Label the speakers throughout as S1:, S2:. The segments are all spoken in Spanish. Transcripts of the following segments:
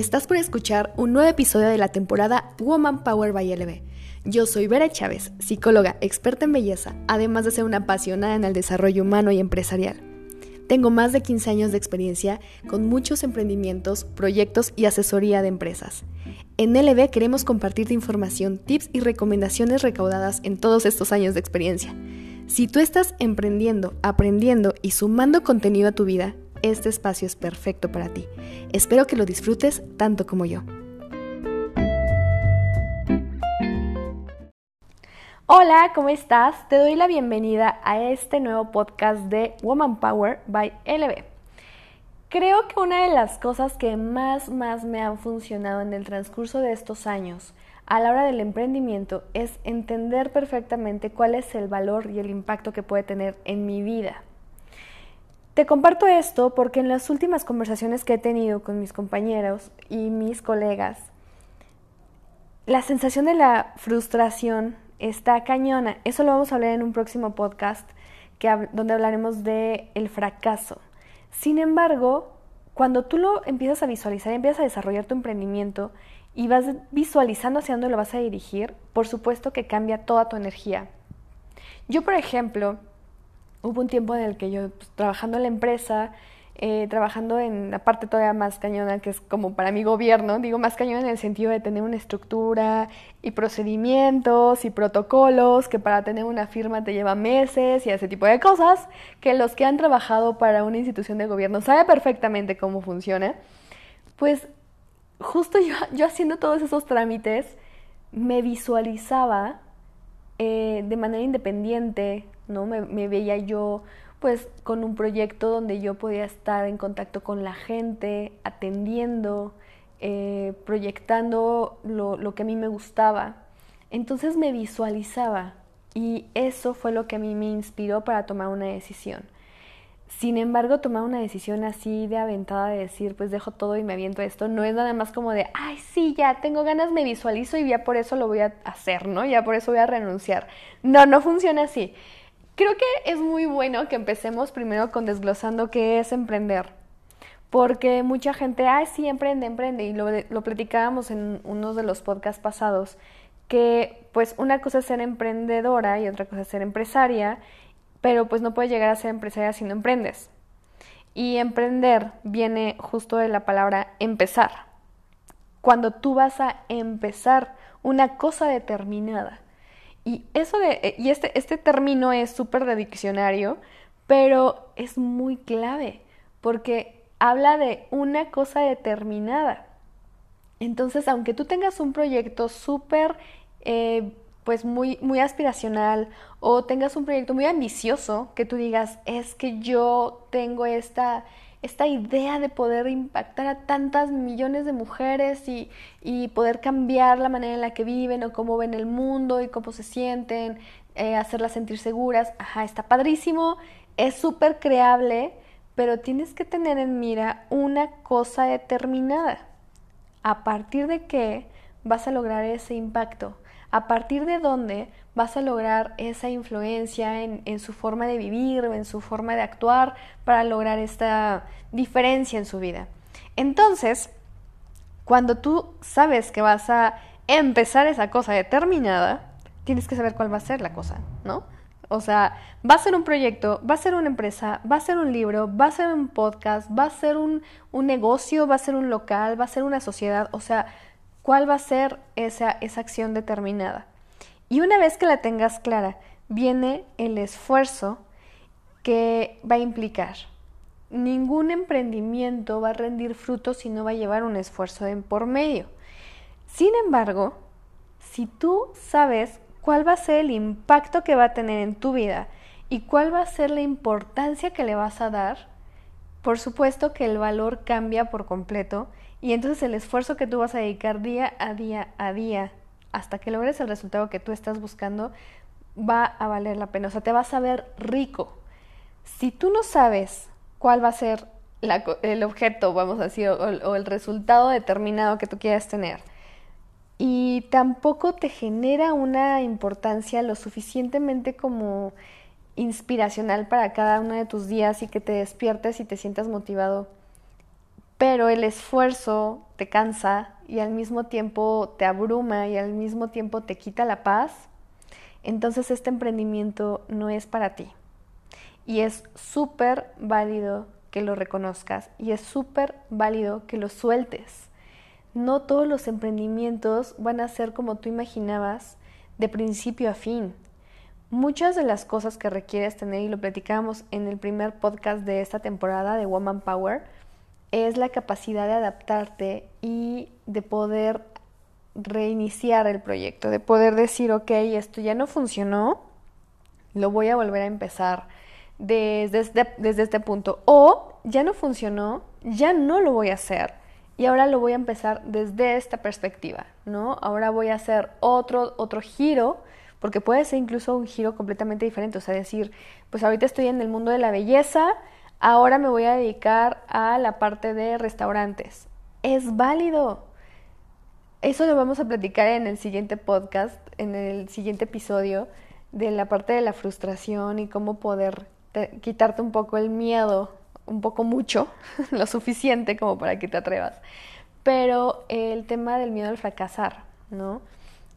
S1: Estás por escuchar un nuevo episodio de la temporada Woman Power by LB. Yo soy Vera Chávez, psicóloga experta en belleza, además de ser una apasionada en el desarrollo humano y empresarial. Tengo más de 15 años de experiencia con muchos emprendimientos, proyectos y asesoría de empresas. En LB queremos compartirte información, tips y recomendaciones recaudadas en todos estos años de experiencia. Si tú estás emprendiendo, aprendiendo y sumando contenido a tu vida, este espacio es perfecto para ti. Espero que lo disfrutes tanto como yo. Hola, ¿cómo estás? Te doy la bienvenida a este nuevo podcast de Woman Power by LB. Creo que una de las cosas que más, más me han funcionado en el transcurso de estos años a la hora del emprendimiento es entender perfectamente cuál es el valor y el impacto que puede tener en mi vida. Te comparto esto porque en las últimas conversaciones que he tenido con mis compañeros y mis colegas, la sensación de la frustración está cañona. Eso lo vamos a hablar en un próximo podcast donde hablaremos de el fracaso. Sin embargo, cuando tú lo empiezas a visualizar y empiezas a desarrollar tu emprendimiento y vas visualizando hacia dónde lo vas a dirigir, por supuesto que cambia toda tu energía. Yo, por ejemplo, hubo un tiempo en el que yo, pues, trabajando en la empresa, eh, trabajando en la parte todavía más cañona, que es como para mi gobierno, digo más cañona en el sentido de tener una estructura y procedimientos y protocolos, que para tener una firma te lleva meses y ese tipo de cosas, que los que han trabajado para una institución de gobierno saben perfectamente cómo funciona, pues justo yo, yo haciendo todos esos trámites, me visualizaba eh, de manera independiente, ¿no? Me, veía yo pues con un proyecto donde yo podía estar en contacto con la gente, atendiendo, eh, proyectando lo, lo que a mí me gustaba. Entonces me visualizaba y eso fue lo que a mí me inspiró para tomar una decisión. Sin embargo, tomar una decisión así de aventada de decir, pues dejo todo y me aviento esto, no es nada más como de, ay, sí, ya tengo ganas, me visualizo y ya por eso lo voy a hacer, ¿no? Ya por eso voy a renunciar. No, no funciona así. Creo que es muy bueno que empecemos primero con desglosando qué es emprender. Porque mucha gente, ay, sí, emprende, emprende. Y lo, platicábamos en uno de los podcasts pasados, que pues una cosa es ser emprendedora y otra cosa es ser empresaria pero pues no puedes llegar a ser empresaria si no emprendes. Y emprender viene justo de la palabra empezar. Cuando tú vas a empezar una cosa determinada. Y eso de y este este término es súper de diccionario, pero es muy clave porque habla de una cosa determinada. Entonces, aunque tú tengas un proyecto súper eh, pues muy, muy aspiracional o tengas un proyecto muy ambicioso que tú digas, es que yo tengo esta, esta idea de poder impactar a tantas millones de mujeres y, y, poder cambiar la manera en la que viven o cómo ven el mundo y cómo se sienten, eh, hacerlas sentir seguras, ajá, está padrísimo, es súper creable, pero tienes que tener en mira una cosa determinada. A partir de qué vas a lograr ese impacto a partir de dónde vas a lograr esa influencia en, su forma de vivir en su forma de actuar para lograr esta diferencia en su vida. Entonces, cuando tú sabes que vas a empezar esa cosa determinada, tienes que saber cuál va a ser la cosa, ¿no? O sea, va a ser un proyecto, va a ser una empresa, va a ser un libro, va a ser un podcast, va a ser un, un negocio, va a ser un local, va a ser una sociedad. O sea, cuál va a ser esa, esa acción determinada. Y una vez que la tengas clara, viene el esfuerzo que va a implicar. Ningún emprendimiento va a rendir frutos si no va a llevar un esfuerzo en por medio. Sin embargo, si tú sabes cuál va a ser el impacto que va a tener en tu vida y cuál va a ser la importancia que le vas a dar, por supuesto que el valor cambia por completo y entonces el esfuerzo que tú vas a dedicar día a día a día hasta que logres el resultado que tú estás buscando va a valer la pena. O sea, te vas a ver rico. Si tú no sabes cuál va a ser el objeto, vamos a decir, o, el resultado determinado que tú quieras tener, y tampoco te genera una importancia lo suficientemente como inspiracional para cada uno de tus días y que te despiertes y te sientas motivado pero el esfuerzo te cansa y al mismo tiempo te abruma y al mismo tiempo te quita la paz, entonces este emprendimiento no es para ti. Y es súper válido que lo reconozcas y es súper válido que lo sueltes. No todos los emprendimientos van a ser como tú imaginabas de principio a fin. Muchas de las cosas que requieres tener, y lo platicamos en el primer podcast de esta temporada de Woman Power, es la capacidad de adaptarte y de poder reiniciar el proyecto, de poder decir, ok, esto ya no funcionó, lo voy a volver a empezar desde este, desde este punto. O ya no funcionó, ya no lo voy a hacer y ahora lo voy a empezar desde esta perspectiva, ¿no? Ahora voy a hacer otro, otro giro, porque puede ser incluso un giro completamente diferente, o sea, decir, pues ahorita estoy en el mundo de la belleza, ahora me voy a dedicar a la parte de restaurantes. Es válido. Eso lo vamos a platicar en el siguiente podcast, en el siguiente episodio, de la parte de la frustración y cómo poder quitarte un poco el miedo, un poco mucho, lo suficiente como para que te atrevas. Pero el tema del miedo al fracasar, ¿no?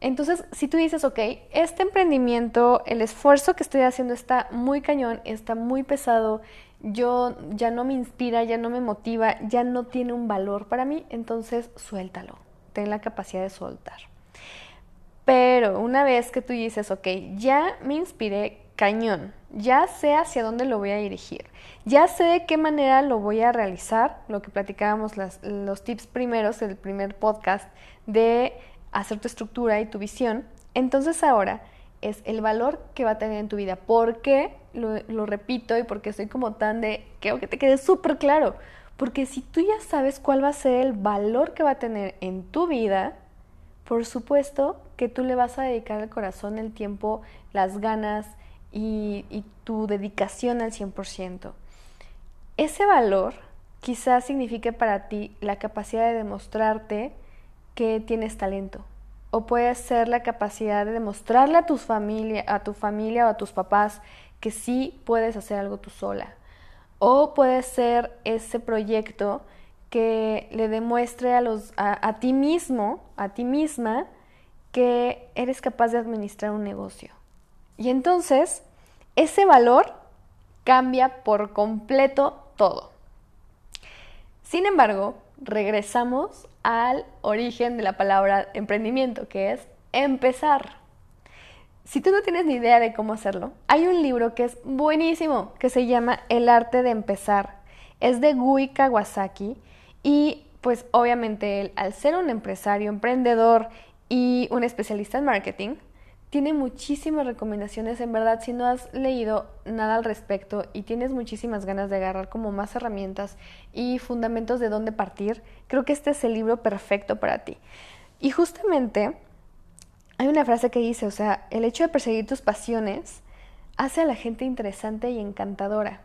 S1: Entonces, si tú dices, ok, este emprendimiento, el esfuerzo que estoy haciendo está muy cañón, está muy pesado, yo ya no me inspira, ya no me motiva, ya no tiene un valor para mí, entonces suéltalo, ten la capacidad de soltar. Pero una vez que tú dices, ok, ya me inspiré cañón, ya sé hacia dónde lo voy a dirigir, ya sé de qué manera lo voy a realizar, lo que platicábamos los tips primeros, el primer podcast de hacer tu estructura y tu visión, entonces ahora es el valor que va a tener en tu vida. ¿Por qué? Lo, repito y porque soy como tan de, quiero que te quede súper claro, porque si tú ya sabes cuál va a ser el valor que va a tener en tu vida, por supuesto que tú le vas a dedicar el corazón, el tiempo, las ganas, y, tu dedicación al 100%. Ese valor quizás signifique para ti la capacidad de demostrarte que tienes talento. O puede ser la capacidad de demostrarle a, tus familia, a tu familia o a tus papás que sí puedes hacer algo tú sola. O puede ser ese proyecto que le demuestre a, los, a ti mismo, a ti misma, que eres capaz de administrar un negocio. Y entonces, ese valor cambia por completo todo. Sin embargo, regresamos al origen de la palabra emprendimiento, que es empezar. Si tú no tienes ni idea de cómo hacerlo, hay un libro que es buenísimo, que se llama El arte de empezar. Es de Gui Kawasaki y pues obviamente él, al ser un empresario, emprendedor y un especialista en marketing, tiene muchísimas recomendaciones. En verdad, si no has leído nada al respecto y tienes muchísimas ganas de agarrar como más herramientas y fundamentos de dónde partir, creo que este es el libro perfecto para ti. Y justamente hay una frase que dice, o sea, el hecho de perseguir tus pasiones hace a la gente interesante y encantadora.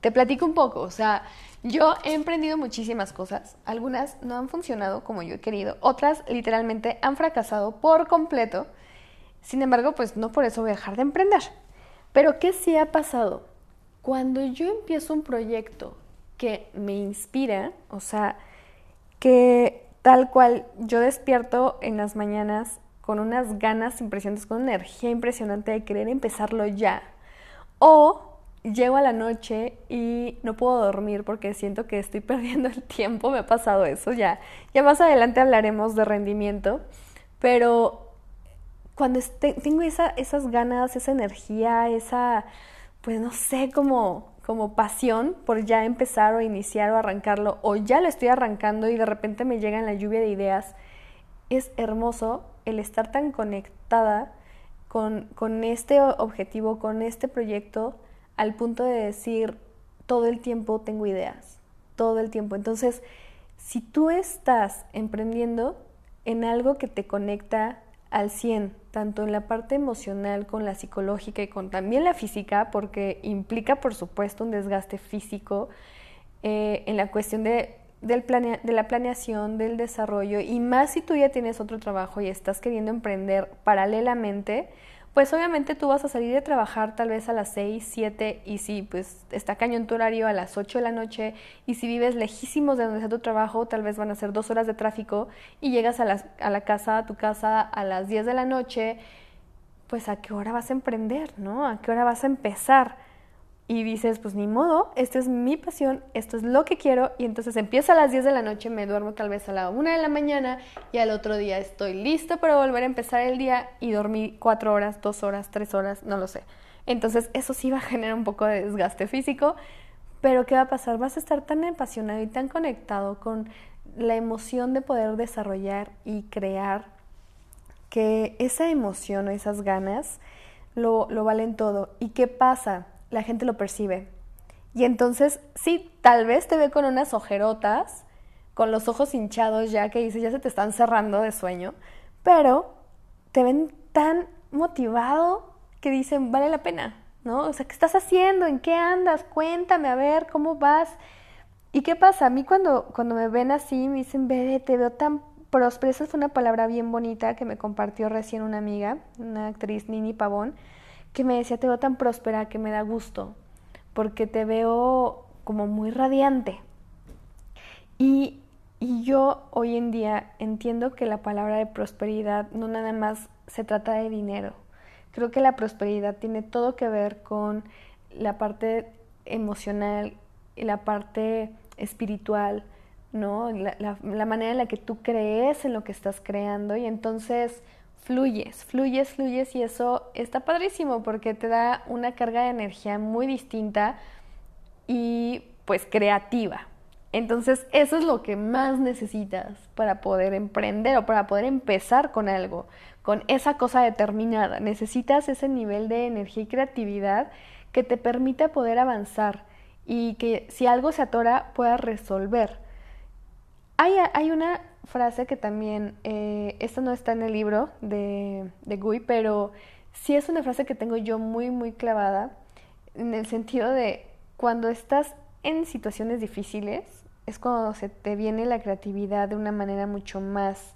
S1: Te platico un poco, o sea, yo he emprendido muchísimas cosas, algunas no han funcionado como yo he querido, otras literalmente han fracasado por completo sin embargo, pues no por eso voy a dejar de emprender. Pero ¿qué sí ha pasado? Cuando yo empiezo un proyecto que me inspira, o sea, que tal cual yo despierto en las mañanas con unas ganas impresionantes, con una energía impresionante de querer empezarlo ya. O llego a la noche y no puedo dormir porque siento que estoy perdiendo el tiempo, me ha pasado eso ya. Ya más adelante hablaremos de rendimiento, pero cuando tengo esa, esas ganas, esa energía, esa, pues no sé, como, como pasión por ya empezar o iniciar o arrancarlo, o ya lo estoy arrancando y de repente me llegan la lluvia de ideas, es hermoso el estar tan conectada con, con este objetivo, con este proyecto, al punto de decir, todo el tiempo tengo ideas, todo el tiempo. Entonces, si tú estás emprendiendo en algo que te conecta al 100, tanto en la parte emocional con la psicológica y con también la física, porque implica por supuesto un desgaste físico eh, en la cuestión de, del de la planeación, del desarrollo, y más si tú ya tienes otro trabajo y estás queriendo emprender paralelamente, pues obviamente tú vas a salir de trabajar tal vez a las 6, 7 y si pues está cañón tu horario a las 8 de la noche y si vives lejísimos de donde está tu trabajo, tal vez van a ser dos horas de tráfico y llegas a la, a la casa, a tu casa a las 10 de la noche, pues a qué hora vas a emprender, ¿no? ¿A qué hora vas a empezar? Y dices, pues ni modo, esta es mi pasión, esto es lo que quiero, y entonces empiezo a las 10 de la noche, me duermo tal vez a la 1 de la mañana, y al otro día estoy listo para volver a empezar el día y dormí 4 horas, 2 horas, 3 horas, no lo sé. Entonces eso sí va a generar un poco de desgaste físico, pero ¿qué va a pasar? Vas a estar tan apasionado y tan conectado con la emoción de poder desarrollar y crear que esa emoción o esas ganas lo, lo valen todo. ¿Y qué pasa? La gente lo percibe. Y entonces, sí, tal vez te ve con unas ojerotas, con los ojos hinchados ya que dices, ya se te están cerrando de sueño, pero te ven tan motivado que dicen, vale la pena, ¿no? O sea, ¿qué estás haciendo? ¿En qué andas? Cuéntame, a ver, ¿cómo vas? ¿Y qué pasa? A mí cuando, cuando me ven así, me dicen, Bede, te veo tan próspera. Esa fue una palabra bien bonita que me compartió recién una amiga, una actriz, Nini Pavón que me decía, te veo tan próspera que me da gusto, porque te veo como muy radiante. Y, y yo hoy en día entiendo que la palabra de prosperidad no nada más se trata de dinero. Creo que la prosperidad tiene todo que ver con la parte emocional y la parte espiritual, ¿no? La, la, la, manera en la que tú crees en lo que estás creando y entonces fluyes, fluyes, fluyes y eso está padrísimo porque te da una carga de energía muy distinta y pues creativa. Entonces eso es lo que más necesitas para poder emprender o para poder empezar con algo, con esa cosa determinada. Necesitas ese nivel de energía y creatividad que te permita poder avanzar y que si algo se atora puedas resolver. Hay, hay una frase que también, eh, esta no está en el libro de, de Gui, pero sí es una frase que tengo yo muy, muy clavada, en el sentido de cuando estás en situaciones difíciles, es cuando se te viene la creatividad de una manera mucho más,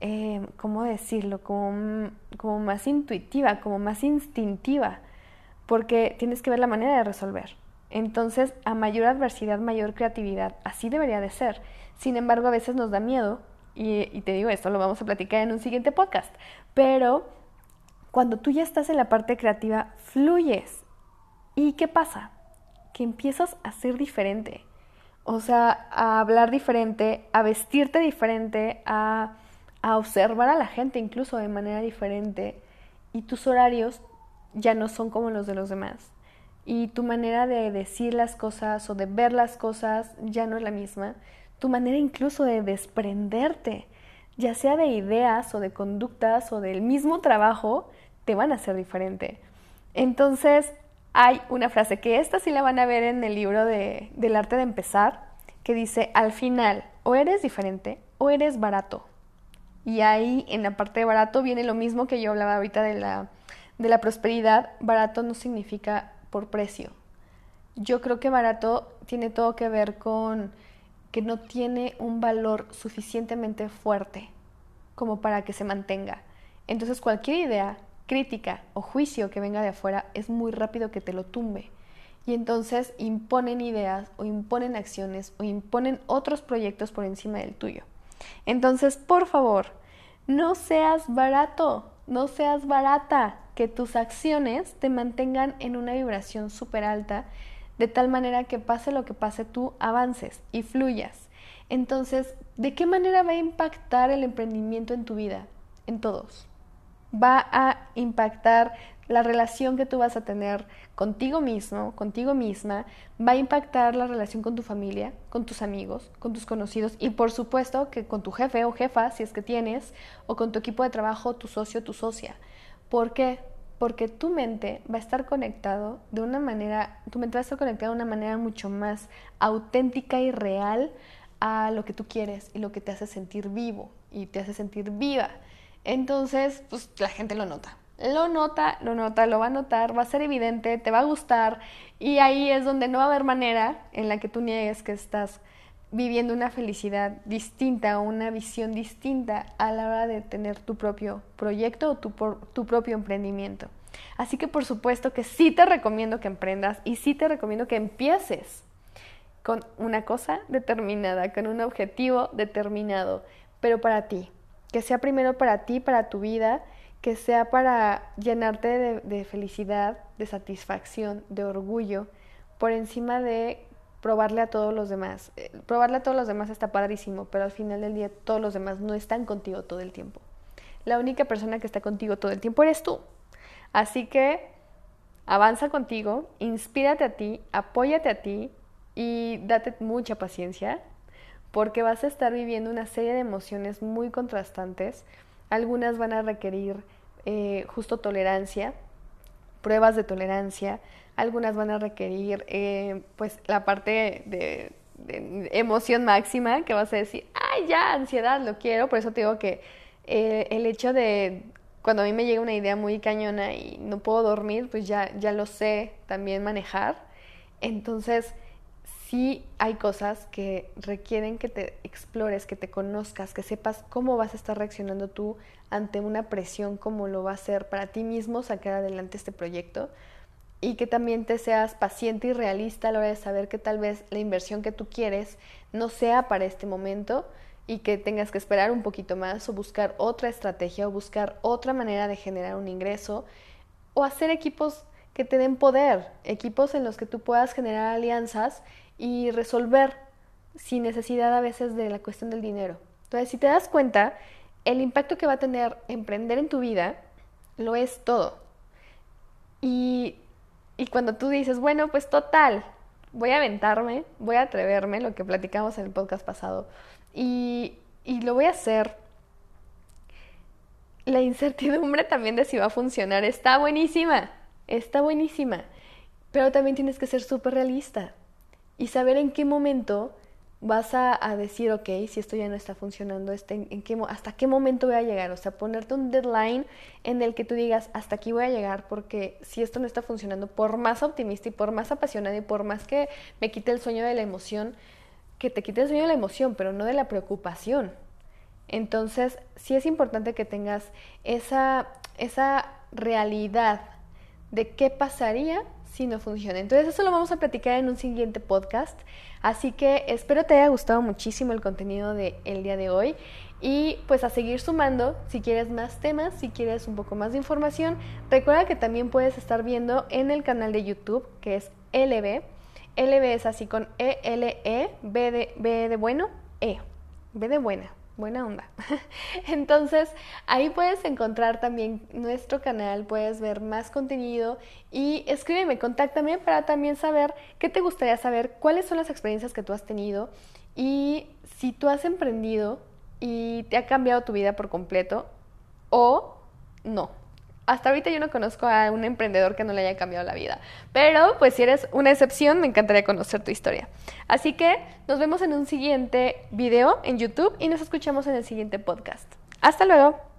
S1: eh, ¿cómo decirlo? Como, como más intuitiva, como más instintiva, porque tienes que ver la manera de resolver. Entonces, a mayor adversidad, mayor creatividad. Así debería de ser. Sin embargo, a veces nos da miedo, y, te digo esto, lo vamos a platicar en un siguiente podcast, pero cuando tú ya estás en la parte creativa, fluyes. ¿Y qué pasa? Que empiezas a ser diferente. O sea, a hablar diferente, a vestirte diferente, a, a observar a la gente incluso de manera diferente. Y tus horarios ya no son como los de los demás. Y tu manera de decir las cosas o de ver las cosas ya no es la misma tu manera incluso de desprenderte, ya sea de ideas o de conductas o del mismo trabajo, te van a ser diferente. Entonces, hay una frase que esta sí la van a ver en el libro de, del arte de empezar, que dice, al final, o eres diferente o eres barato. Y ahí en la parte de barato viene lo mismo que yo hablaba ahorita de la, de la prosperidad. Barato no significa por precio. Yo creo que barato tiene todo que ver con que no tiene un valor suficientemente fuerte como para que se mantenga. Entonces cualquier idea, crítica o juicio que venga de afuera es muy rápido que te lo tumbe. Y entonces imponen ideas o imponen acciones o imponen otros proyectos por encima del tuyo. Entonces, por favor, no seas barato, no seas barata, que tus acciones te mantengan en una vibración súper alta de tal manera que pase lo que pase, tú avances y fluyas. Entonces, ¿de qué manera va a impactar el emprendimiento en tu vida? En todos. Va a impactar la relación que tú vas a tener contigo mismo, contigo misma, va a impactar la relación con tu familia, con tus amigos, con tus conocidos y por supuesto que con tu jefe o jefa, si es que tienes, o con tu equipo de trabajo, tu socio, tu socia. ¿Por qué? porque tu mente va a estar conectado de una manera, tu mente va a estar conectada de una manera mucho más auténtica y real a lo que tú quieres y lo que te hace sentir vivo y te hace sentir viva. Entonces, pues la gente lo nota. Lo nota, lo nota, lo va a notar, va a ser evidente, te va a gustar y ahí es donde no va a haber manera en la que tú niegues que estás viviendo una felicidad distinta o una visión distinta a la hora de tener tu propio proyecto o tu, tu propio emprendimiento. Así que por supuesto que sí te recomiendo que emprendas y sí te recomiendo que empieces con una cosa determinada, con un objetivo determinado, pero para ti, que sea primero para ti, para tu vida, que sea para llenarte de felicidad, de satisfacción, de orgullo, por encima de probarle a todos los demás. Eh, probarle a todos los demás está padrísimo, pero al final del día todos los demás no están contigo todo el tiempo. La única persona que está contigo todo el tiempo eres tú. Así que avanza contigo, inspírate a ti, apóyate a ti y date mucha paciencia porque vas a estar viviendo una serie de emociones muy contrastantes. Algunas van a requerir eh, justo tolerancia, pruebas de tolerancia, algunas van a requerir eh, pues la parte de, emoción máxima que vas a decir, ay ya, ansiedad, lo quiero, por eso te digo que eh, el hecho de cuando a mí me llega una idea muy cañona y no puedo dormir, pues ya, ya lo sé también manejar. Entonces, sí hay cosas que requieren que te explores, que te conozcas, que sepas cómo vas a estar reaccionando tú ante una presión, como lo va a ser para ti mismo sacar adelante este proyecto y que también te seas paciente y realista a la hora de saber que tal vez la inversión que tú quieres no sea para este momento y que tengas que esperar un poquito más o buscar otra estrategia o buscar otra manera de generar un ingreso o hacer equipos que te den poder, equipos en los que tú puedas generar alianzas y resolver sin necesidad a veces de la cuestión del dinero. Entonces, si te das cuenta, el impacto que va a tener emprender en tu vida lo es todo. Y, y cuando tú dices, bueno, pues total, voy a aventarme, voy a atreverme, lo que platicamos en el podcast pasado, y, y lo voy a hacer. La incertidumbre también de si va a funcionar está buenísima, está buenísima, pero también tienes que ser súper realista y saber en qué momento vas a, decir, ok, si esto ya no está funcionando, este, en, qué, hasta qué momento voy a llegar. O sea, ponerte un deadline en el que tú digas, hasta aquí voy a llegar, porque si esto no está funcionando, por más optimista y por más apasionada y por más que me quite el sueño de la emoción, que te quite el sueño de la emoción, pero no de la preocupación. Entonces, sí es importante que tengas esa, esa realidad de qué pasaría si no funciona. Entonces, eso lo vamos a platicar en un siguiente podcast. Así que espero te haya gustado muchísimo el contenido del el día de hoy. Y pues a seguir sumando, si quieres más temas, si quieres un poco más de información, recuerda que también puedes estar viendo en el canal de YouTube, que es LB LB es así con E, L, E, B B de bueno, E. B de buena, buena onda. Entonces, ahí puedes encontrar también nuestro canal, puedes ver más contenido y escríbeme, contáctame para también saber qué te gustaría saber, cuáles son las experiencias que tú has tenido y si tú has emprendido y te ha cambiado tu vida por completo o no hasta ahorita yo no conozco a un emprendedor que no le haya cambiado la vida. Pero pues si eres una excepción, me encantaría conocer tu historia. Así que nos vemos en un siguiente video en YouTube y nos escuchamos en el siguiente podcast. Hasta luego.